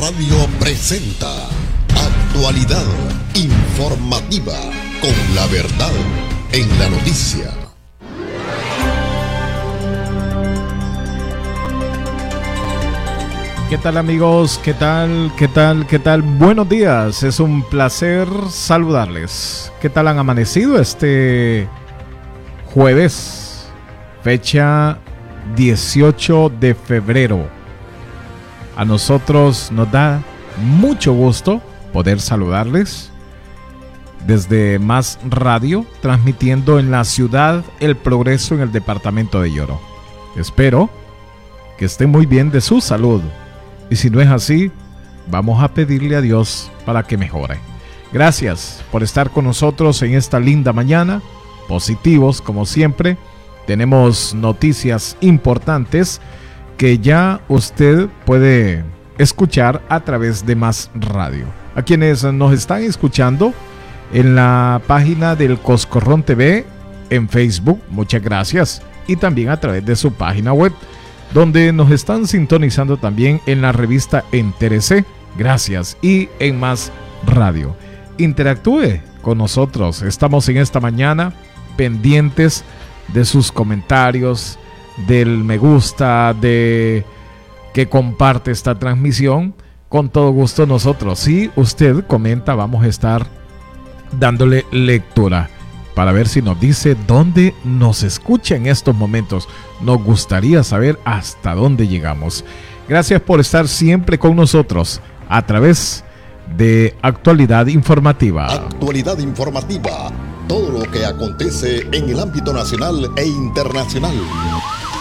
Radio presenta Actualidad Informativa con la verdad en la noticia. ¿Qué tal amigos? ¿Qué tal? ¿Qué tal? ¿Qué tal? Buenos días. Es un placer saludarles. ¿Qué tal han amanecido este jueves? Fecha 18 de febrero. A nosotros nos da mucho gusto poder saludarles desde Más Radio, transmitiendo en la ciudad El Progreso en el departamento de Lloro. Espero que esté muy bien de su salud y si no es así, vamos a pedirle a Dios para que mejore. Gracias por estar con nosotros en esta linda mañana, positivos como siempre tenemos noticias importantes que ya usted puede escuchar a través de Más Radio. A quienes nos están escuchando en la página del Coscorrón TV en Facebook, muchas gracias. Y también a través de su página web, donde nos están sintonizando también en la revista Enterece, gracias. Y en Más Radio. Interactúe con nosotros. Estamos en esta mañana pendientes de sus comentarios, del me gusta, de que comparte esta transmisión. Con todo gusto nosotros, si usted comenta, vamos a estar dándole lectura para ver si nos dice dónde nos escucha en estos momentos. Nos gustaría saber hasta dónde llegamos. Gracias por estar siempre con nosotros a través de Actualidad Informativa. Actualidad Informativa todo lo que acontece en el ámbito nacional e internacional.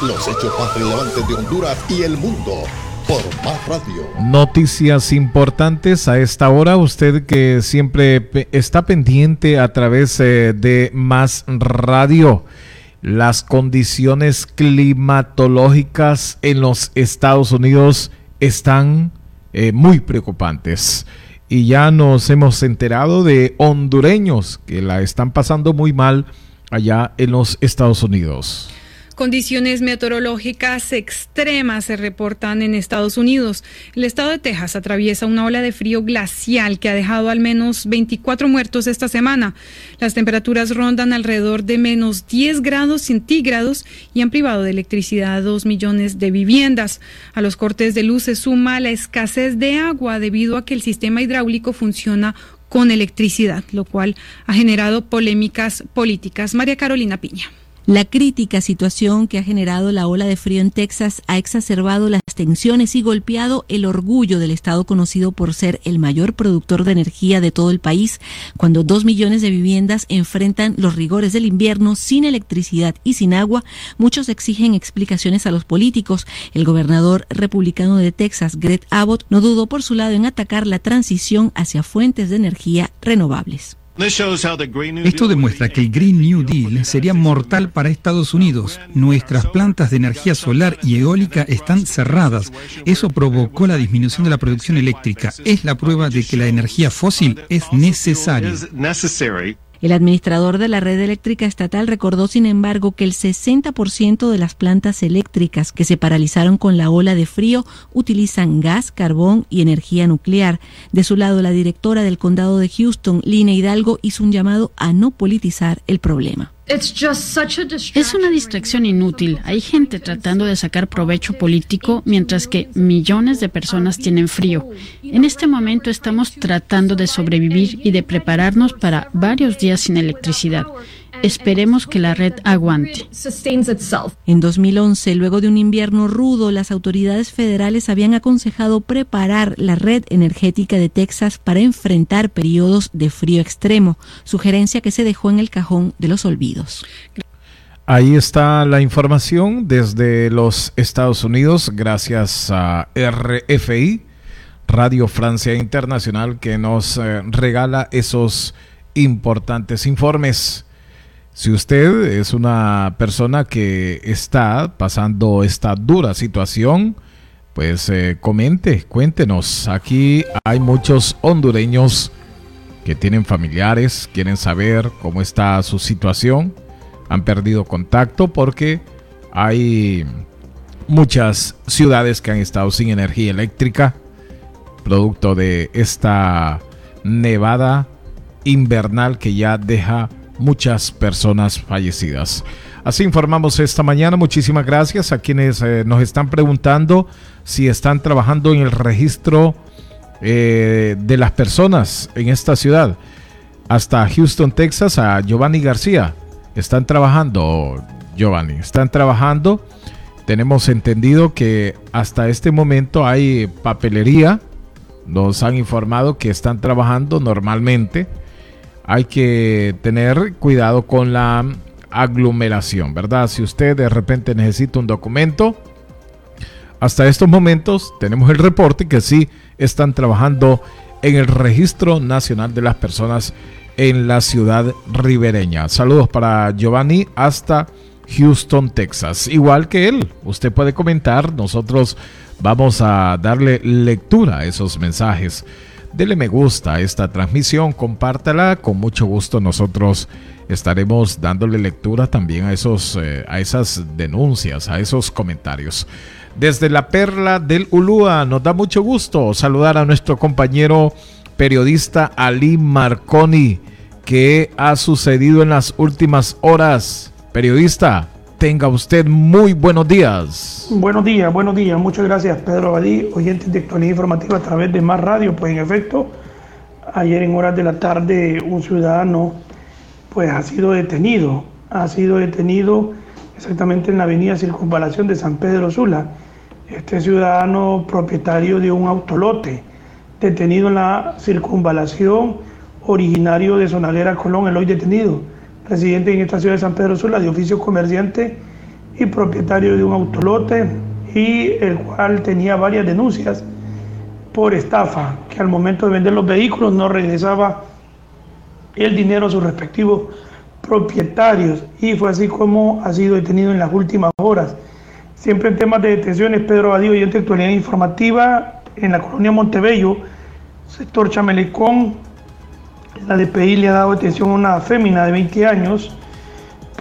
Los hechos más relevantes de Honduras y el mundo por Más Radio. Noticias importantes a esta hora. Usted que siempre está pendiente a través eh, de Más Radio. Las condiciones climatológicas en los Estados Unidos están eh, muy preocupantes y ya nos hemos enterado de hondureños que la están pasando muy mal allá en los Estados Unidos. Condiciones meteorológicas extremas se reportan en Estados Unidos. El estado de Texas atraviesa una ola de frío glacial que ha dejado al menos 24 muertos esta semana. Las temperaturas rondan alrededor de menos 10 grados centígrados y han privado de electricidad a 2 millones de viviendas. A los cortes de luz se suma la escasez de agua debido a que el sistema hidráulico funciona con electricidad, lo cual ha generado polémicas políticas. María Carolina Piña. La crítica situación que ha generado la ola de frío en Texas ha exacerbado las tensiones y golpeado el orgullo del estado conocido por ser el mayor productor de energía de todo el país, cuando dos millones de viviendas enfrentan los rigores del invierno sin electricidad y sin agua. Muchos exigen explicaciones a los políticos. El gobernador republicano de Texas, Greg Abbott, no dudó por su lado en atacar la transición hacia fuentes de energía renovables. Esto demuestra que el Green New Deal sería mortal para Estados Unidos. Nuestras plantas de energía solar y eólica están cerradas. Eso provocó la disminución de la producción eléctrica. Es la prueba de que la energía fósil es necesaria. El administrador de la red eléctrica estatal recordó, sin embargo, que el 60% de las plantas eléctricas que se paralizaron con la ola de frío utilizan gas, carbón y energía nuclear. De su lado, la directora del condado de Houston, Lina Hidalgo, hizo un llamado a no politizar el problema. Es una distracción inútil. Hay gente tratando de sacar provecho político mientras que millones de personas tienen frío. En este momento estamos tratando de sobrevivir y de prepararnos para varios días sin electricidad. Esperemos que la red aguante. En 2011, luego de un invierno rudo, las autoridades federales habían aconsejado preparar la red energética de Texas para enfrentar periodos de frío extremo, sugerencia que se dejó en el cajón de los olvidos. Ahí está la información desde los Estados Unidos, gracias a RFI, Radio Francia Internacional, que nos eh, regala esos importantes informes. Si usted es una persona que está pasando esta dura situación, pues eh, comente, cuéntenos. Aquí hay muchos hondureños que tienen familiares, quieren saber cómo está su situación, han perdido contacto porque hay muchas ciudades que han estado sin energía eléctrica, producto de esta nevada invernal que ya deja muchas personas fallecidas. Así informamos esta mañana. Muchísimas gracias a quienes eh, nos están preguntando si están trabajando en el registro eh, de las personas en esta ciudad. Hasta Houston, Texas, a Giovanni García. Están trabajando, Giovanni, están trabajando. Tenemos entendido que hasta este momento hay papelería. Nos han informado que están trabajando normalmente. Hay que tener cuidado con la aglomeración, ¿verdad? Si usted de repente necesita un documento, hasta estos momentos tenemos el reporte que sí están trabajando en el Registro Nacional de las Personas en la ciudad ribereña. Saludos para Giovanni hasta Houston, Texas. Igual que él, usted puede comentar, nosotros vamos a darle lectura a esos mensajes. Dele me gusta a esta transmisión, compártala, con mucho gusto nosotros estaremos dándole lectura también a, esos, eh, a esas denuncias, a esos comentarios. Desde la perla del Ulúa, nos da mucho gusto saludar a nuestro compañero periodista Ali Marconi. ¿Qué ha sucedido en las últimas horas? Periodista, tenga usted muy buenos días. Buenos días, buenos días. Muchas gracias, Pedro Abadí, oyentes de actualidad informativa a través de Más Radio. Pues en efecto, ayer en horas de la tarde un ciudadano pues ha sido detenido, ha sido detenido exactamente en la avenida Circunvalación de San Pedro Sula. Este ciudadano propietario de un autolote, detenido en la circunvalación, originario de Sonalera Colón, el hoy detenido, residente en esta ciudad de San Pedro Sula, de oficio comerciante y propietario de un autolote, y el cual tenía varias denuncias por estafa, que al momento de vender los vehículos no regresaba el dinero a sus respectivos propietarios y fue así como ha sido detenido en las últimas horas. Siempre en temas de detenciones, Pedro Badío y actualidad informativa en la colonia Montebello, sector Chamelecón, la DPI le ha dado detención a una fémina de 20 años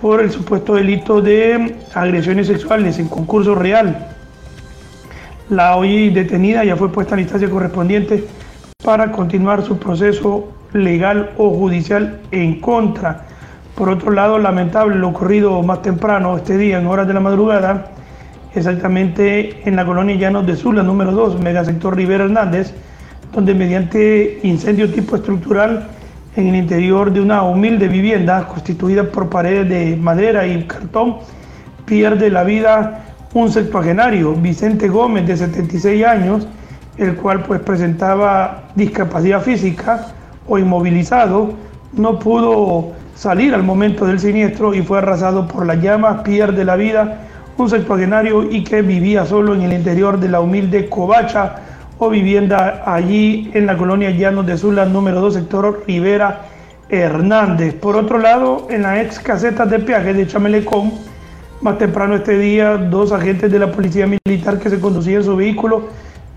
por el supuesto delito de agresiones sexuales en concurso real. La hoy detenida ya fue puesta en la instancia correspondiente para continuar su proceso legal o judicial en contra. Por otro lado, lamentable lo ocurrido más temprano este día, en horas de la madrugada, exactamente en la colonia Llanos de Sula, número 2, megasector Rivera Hernández, donde mediante incendio tipo estructural en el interior de una humilde vivienda constituida por paredes de madera y cartón, pierde la vida un septuagenario, Vicente Gómez, de 76 años, el cual pues presentaba discapacidad física, o inmovilizado, no pudo salir al momento del siniestro y fue arrasado por las llamas, pierde la vida un septuagenario y que vivía solo en el interior de la humilde covacha o vivienda allí en la colonia Llanos de Sula, número 2, sector Rivera Hernández. Por otro lado, en la ex caseta de peaje de Chamelecón, más temprano este día, dos agentes de la policía militar que se conducían su vehículo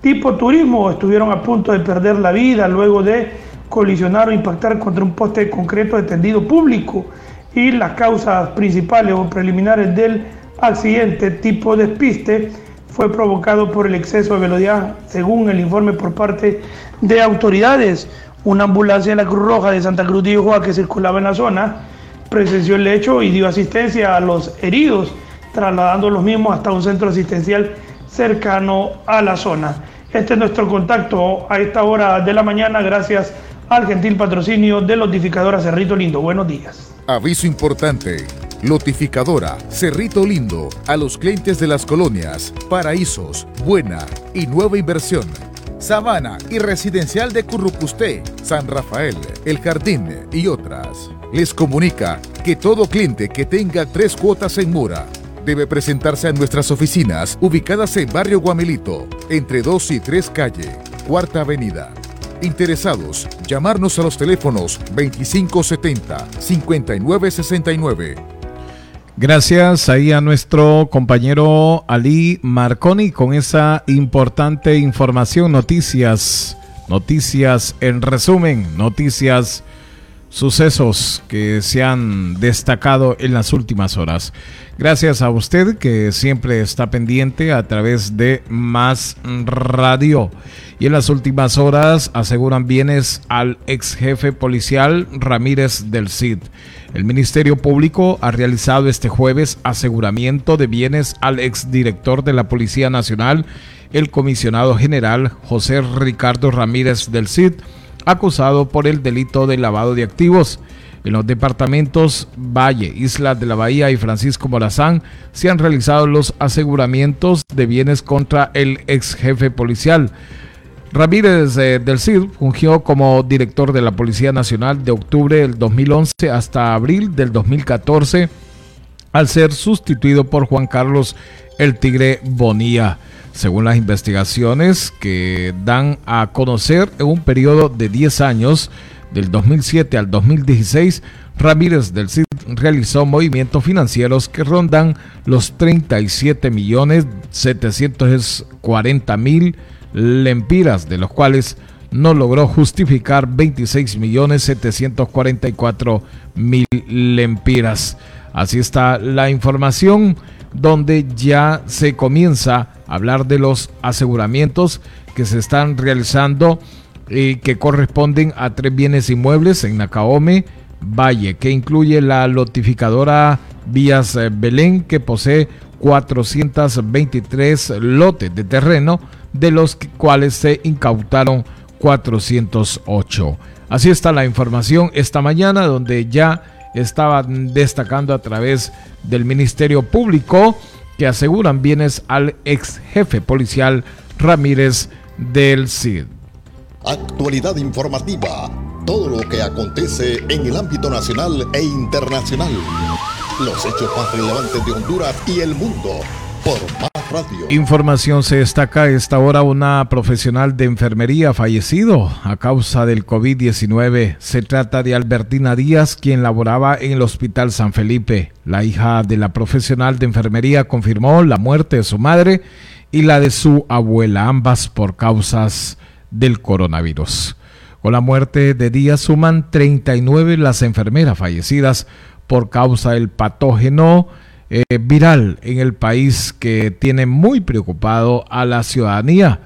tipo turismo estuvieron a punto de perder la vida luego de colisionar o impactar contra un poste concreto de tendido público y las causas principales o preliminares del accidente tipo despiste fue provocado por el exceso de velocidad, según el informe por parte de autoridades. Una ambulancia de la Cruz Roja de Santa Cruz de Ojoa que circulaba en la zona presenció el hecho y dio asistencia a los heridos, trasladando los mismos hasta un centro asistencial cercano a la zona. Este es nuestro contacto a esta hora de la mañana. Gracias al gentil patrocinio de Lotificadora Cerrito Lindo. Buenos días. Aviso importante. Lotificadora Cerrito Lindo a los clientes de las colonias Paraísos, Buena y Nueva Inversión. Sabana y Residencial de Currupusté, San Rafael, El Jardín y otras. Les comunica que todo cliente que tenga tres cuotas en mora debe presentarse a nuestras oficinas ubicadas en Barrio Guamelito, entre 2 y 3 Calle, Cuarta Avenida Interesados, llamarnos a los teléfonos 2570-5969. Gracias ahí a nuestro compañero Ali Marconi con esa importante información, noticias, noticias en resumen, noticias sucesos que se han destacado en las últimas horas. Gracias a usted que siempre está pendiente a través de Más Radio. Y en las últimas horas aseguran bienes al ex jefe policial Ramírez del Cid. El Ministerio Público ha realizado este jueves aseguramiento de bienes al exdirector de la Policía Nacional, el comisionado general José Ricardo Ramírez del Cid, acusado por el delito de lavado de activos. En los departamentos Valle, Isla de la Bahía y Francisco Morazán se han realizado los aseguramientos de bienes contra el ex jefe policial. Ramírez eh, del CID fungió como director de la Policía Nacional de octubre del 2011 hasta abril del 2014 al ser sustituido por Juan Carlos el Tigre Bonía según las investigaciones que dan a conocer en un periodo de 10 años, del 2007 al 2016, Ramírez del CID realizó movimientos financieros que rondan los 37 millones 740 mil lempiras, de los cuales no logró justificar 26 millones 744 mil lempiras. Así está la información donde ya se comienza a hablar de los aseguramientos que se están realizando y que corresponden a tres bienes inmuebles en Nacaome, Valle, que incluye la lotificadora Vías eh, Belén, que posee 423 lotes de terreno, de los cuales se incautaron 408. Así está la información esta mañana, donde ya estaban destacando a través del Ministerio Público que aseguran bienes al ex jefe policial Ramírez del CID. Actualidad informativa. Todo lo que acontece en el ámbito nacional e internacional. Los hechos más relevantes de Honduras y el mundo por Información se destaca a esta hora una profesional de enfermería fallecido a causa del COVID-19. Se trata de Albertina Díaz, quien laboraba en el Hospital San Felipe. La hija de la profesional de enfermería confirmó la muerte de su madre y la de su abuela, ambas por causas del coronavirus. Con la muerte de Díaz suman 39 las enfermeras fallecidas por causa del patógeno eh, viral en el país que tiene muy preocupado a la ciudadanía.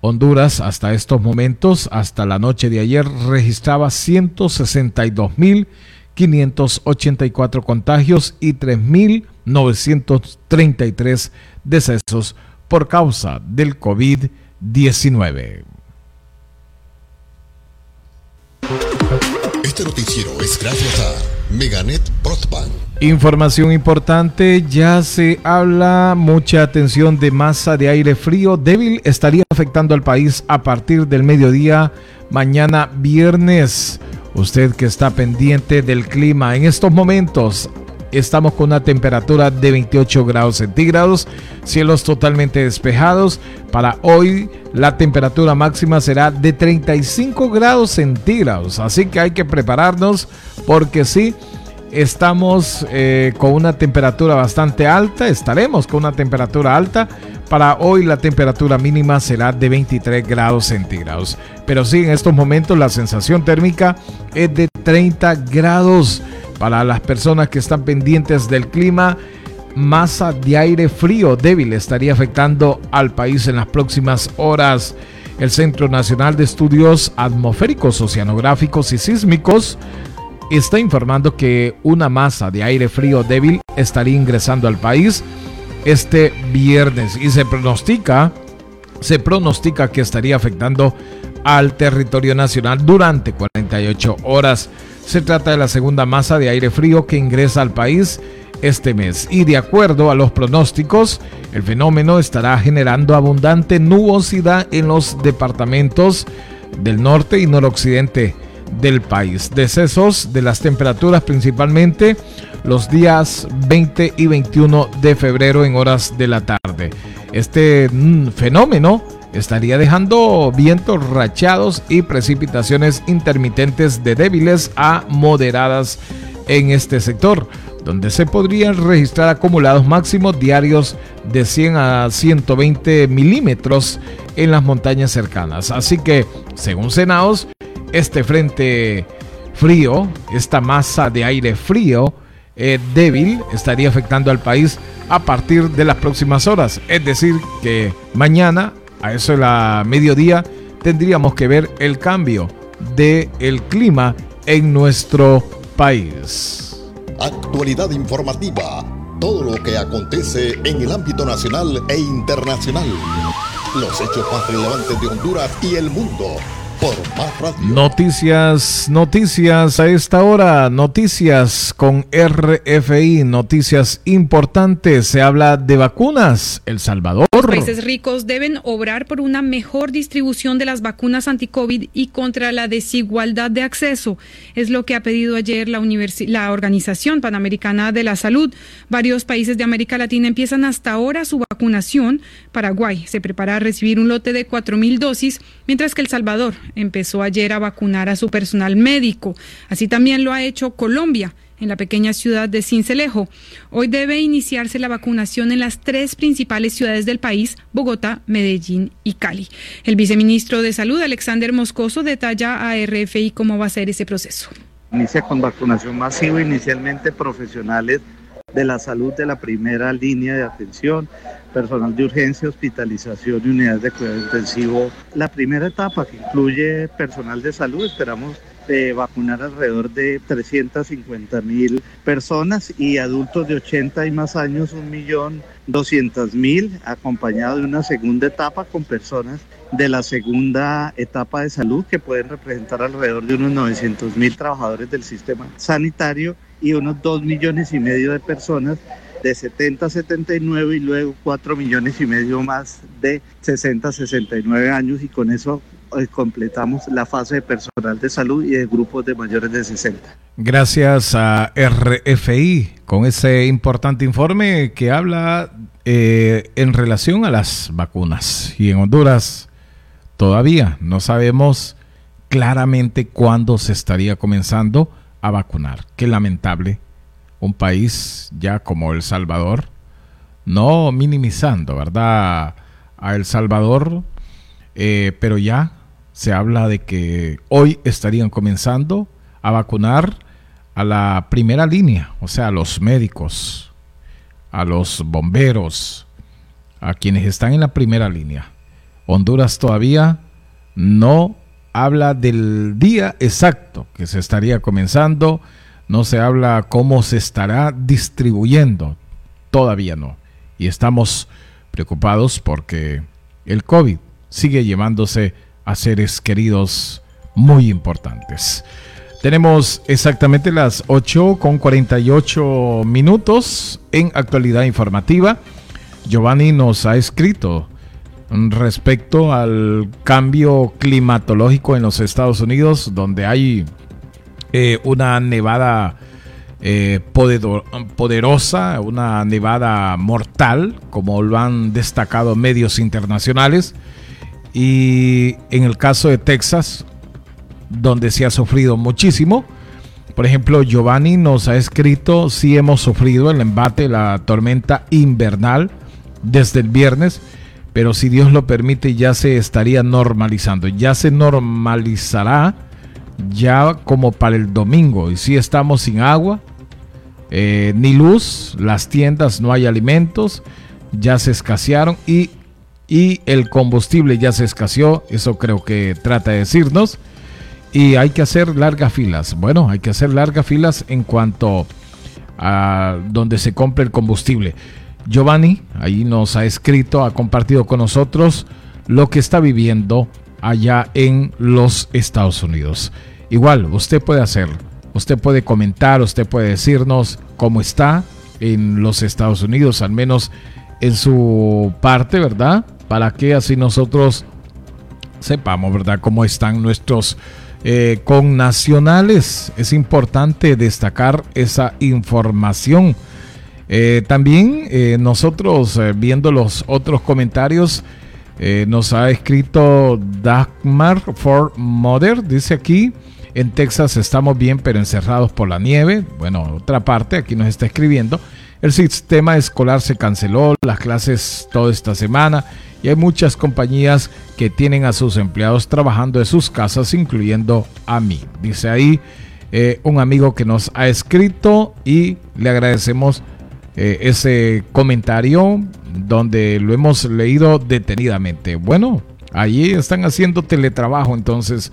Honduras hasta estos momentos, hasta la noche de ayer, registraba 162.584 contagios y 3.933 decesos por causa del COVID-19. Este noticiero es gracias a Meganet Broadband Información importante, ya se habla mucha atención de masa de aire frío débil estaría afectando al país a partir del mediodía mañana viernes. Usted que está pendiente del clima en estos momentos, estamos con una temperatura de 28 grados centígrados, cielos totalmente despejados. Para hoy la temperatura máxima será de 35 grados centígrados, así que hay que prepararnos porque sí estamos eh, con una temperatura bastante alta, estaremos con una temperatura alta. Para hoy la temperatura mínima será de 23 grados centígrados. Pero sí, en estos momentos la sensación térmica es de 30 grados. Para las personas que están pendientes del clima, masa de aire frío débil estaría afectando al país en las próximas horas. El Centro Nacional de Estudios Atmosféricos, Oceanográficos y Sísmicos está informando que una masa de aire frío débil estaría ingresando al país este viernes y se pronostica se pronostica que estaría afectando al territorio nacional durante 48 horas. Se trata de la segunda masa de aire frío que ingresa al país este mes y de acuerdo a los pronósticos, el fenómeno estará generando abundante nubosidad en los departamentos del norte y noroccidente del país. Decesos de las temperaturas principalmente los días 20 y 21 de febrero en horas de la tarde. Este mm, fenómeno estaría dejando vientos rachados y precipitaciones intermitentes de débiles a moderadas en este sector, donde se podrían registrar acumulados máximos diarios de 100 a 120 milímetros en las montañas cercanas. Así que, según Senaos, este frente frío, esta masa de aire frío eh, débil estaría afectando al país a partir de las próximas horas. Es decir, que mañana, a eso de la mediodía, tendríamos que ver el cambio del el clima en nuestro país. Actualidad informativa. Todo lo que acontece en el ámbito nacional e internacional. Los hechos más relevantes de Honduras y el mundo Noticias, noticias a esta hora, noticias con RFI, noticias importantes. Se habla de vacunas. El Salvador. Los países ricos deben obrar por una mejor distribución de las vacunas anti-COVID y contra la desigualdad de acceso. Es lo que ha pedido ayer la, la Organización Panamericana de la Salud. Varios países de América Latina empiezan hasta ahora su vacunación. Paraguay se prepara a recibir un lote de 4.000 dosis, mientras que El Salvador empezó ayer a vacunar a su personal médico. Así también lo ha hecho Colombia en la pequeña ciudad de Cincelejo. Hoy debe iniciarse la vacunación en las tres principales ciudades del país, Bogotá, Medellín y Cali. El viceministro de Salud, Alexander Moscoso, detalla a RFI cómo va a ser ese proceso. Inicia con vacunación masiva, inicialmente profesionales de la salud de la primera línea de atención, personal de urgencia, hospitalización y unidades de cuidado intensivo. La primera etapa que incluye personal de salud, esperamos de vacunar alrededor de 350 mil personas y adultos de 80 y más años, 1.200.000, acompañado de una segunda etapa con personas de la segunda etapa de salud que pueden representar alrededor de unos 900 mil trabajadores del sistema sanitario y unos 2 millones y medio de personas de 70 a 79 y luego 4 millones y medio más de 60 a 69 años y con eso eh, completamos la fase de personal de salud y de grupos de mayores de 60. Gracias a RFI con ese importante informe que habla eh, en relación a las vacunas. Y en Honduras todavía no sabemos claramente cuándo se estaría comenzando a vacunar. Qué lamentable un país ya como El Salvador, no minimizando, ¿verdad? A El Salvador, eh, pero ya se habla de que hoy estarían comenzando a vacunar a la primera línea, o sea, a los médicos, a los bomberos, a quienes están en la primera línea. Honduras todavía no habla del día exacto que se estaría comenzando no se habla cómo se estará distribuyendo, todavía no. Y estamos preocupados porque el COVID sigue llevándose a seres queridos muy importantes. Tenemos exactamente las 8 con 48 minutos en actualidad informativa. Giovanni nos ha escrito respecto al cambio climatológico en los Estados Unidos, donde hay eh, una nevada eh, poderosa, una nevada mortal, como lo han destacado medios internacionales. Y en el caso de Texas, donde se ha sufrido muchísimo, por ejemplo, Giovanni nos ha escrito si hemos sufrido el embate, la tormenta invernal desde el viernes, pero si Dios lo permite ya se estaría normalizando, ya se normalizará ya como para el domingo. Y si estamos sin agua, eh, ni luz, las tiendas no hay alimentos, ya se escasearon y, y el combustible ya se escaseó, eso creo que trata de decirnos. Y hay que hacer largas filas. Bueno, hay que hacer largas filas en cuanto a donde se compre el combustible. Giovanni ahí nos ha escrito, ha compartido con nosotros lo que está viviendo allá en los Estados Unidos. Igual, usted puede hacerlo. Usted puede comentar, usted puede decirnos cómo está en los Estados Unidos, al menos en su parte, ¿verdad? Para que así nosotros sepamos, ¿verdad?, cómo están nuestros eh, connacionales. Es importante destacar esa información. Eh, también eh, nosotros, viendo los otros comentarios, nos ha escrito Dagmar for Mother, dice aquí, en Texas estamos bien, pero encerrados por la nieve. Bueno, otra parte, aquí nos está escribiendo. El sistema escolar se canceló, las clases toda esta semana y hay muchas compañías que tienen a sus empleados trabajando de sus casas, incluyendo a mí. Dice ahí eh, un amigo que nos ha escrito y le agradecemos eh, ese comentario donde lo hemos leído detenidamente. Bueno, allí están haciendo teletrabajo entonces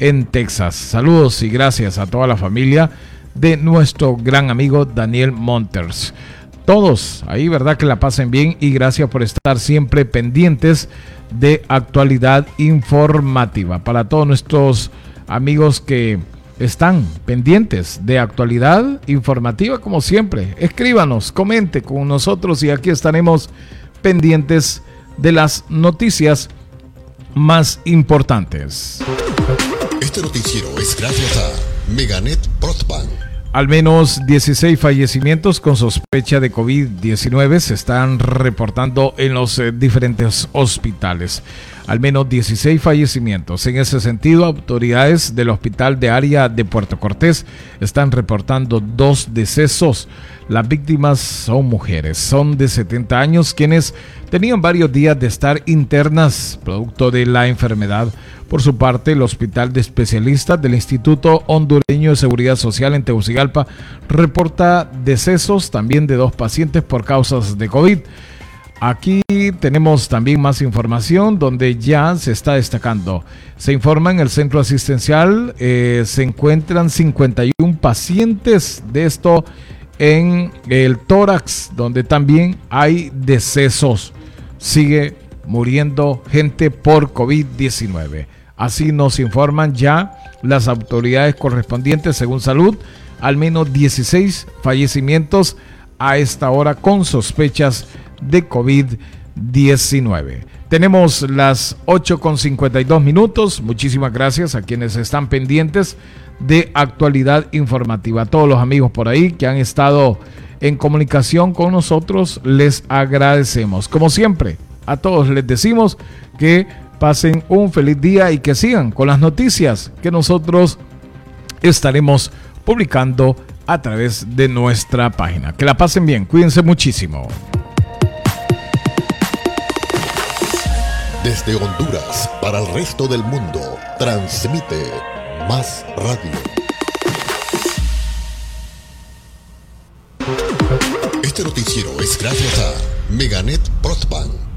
en Texas. Saludos y gracias a toda la familia de nuestro gran amigo Daniel Monters. Todos ahí, ¿verdad? Que la pasen bien y gracias por estar siempre pendientes de actualidad informativa. Para todos nuestros amigos que están pendientes de actualidad informativa, como siempre, escríbanos, comente con nosotros y aquí estaremos pendientes de las noticias más importantes. Este noticiero es gracias a Meganet Broadband al menos 16 fallecimientos con sospecha de COVID-19 se están reportando en los eh, diferentes hospitales. Al menos 16 fallecimientos. En ese sentido, autoridades del Hospital de Área de Puerto Cortés están reportando dos decesos. Las víctimas son mujeres, son de 70 años, quienes tenían varios días de estar internas producto de la enfermedad. Por su parte, el Hospital de Especialistas del Instituto Hondureño de Seguridad Social en Tegucigalpa reporta decesos también de dos pacientes por causas de COVID. Aquí tenemos también más información donde ya se está destacando. Se informa en el centro asistencial, eh, se encuentran 51 pacientes de esto en el tórax, donde también hay decesos. Sigue muriendo gente por COVID-19. Así nos informan ya las autoridades correspondientes según salud, al menos 16 fallecimientos a esta hora con sospechas de COVID-19. Tenemos las 8 con 52 minutos. Muchísimas gracias a quienes están pendientes de actualidad informativa. A todos los amigos por ahí que han estado en comunicación con nosotros, les agradecemos. Como siempre, a todos les decimos que pasen un feliz día y que sigan con las noticias que nosotros estaremos publicando a través de nuestra página. Que la pasen bien, cuídense muchísimo. Desde Honduras para el resto del mundo, transmite Más Radio. Este noticiero es gracias a Meganet Broadband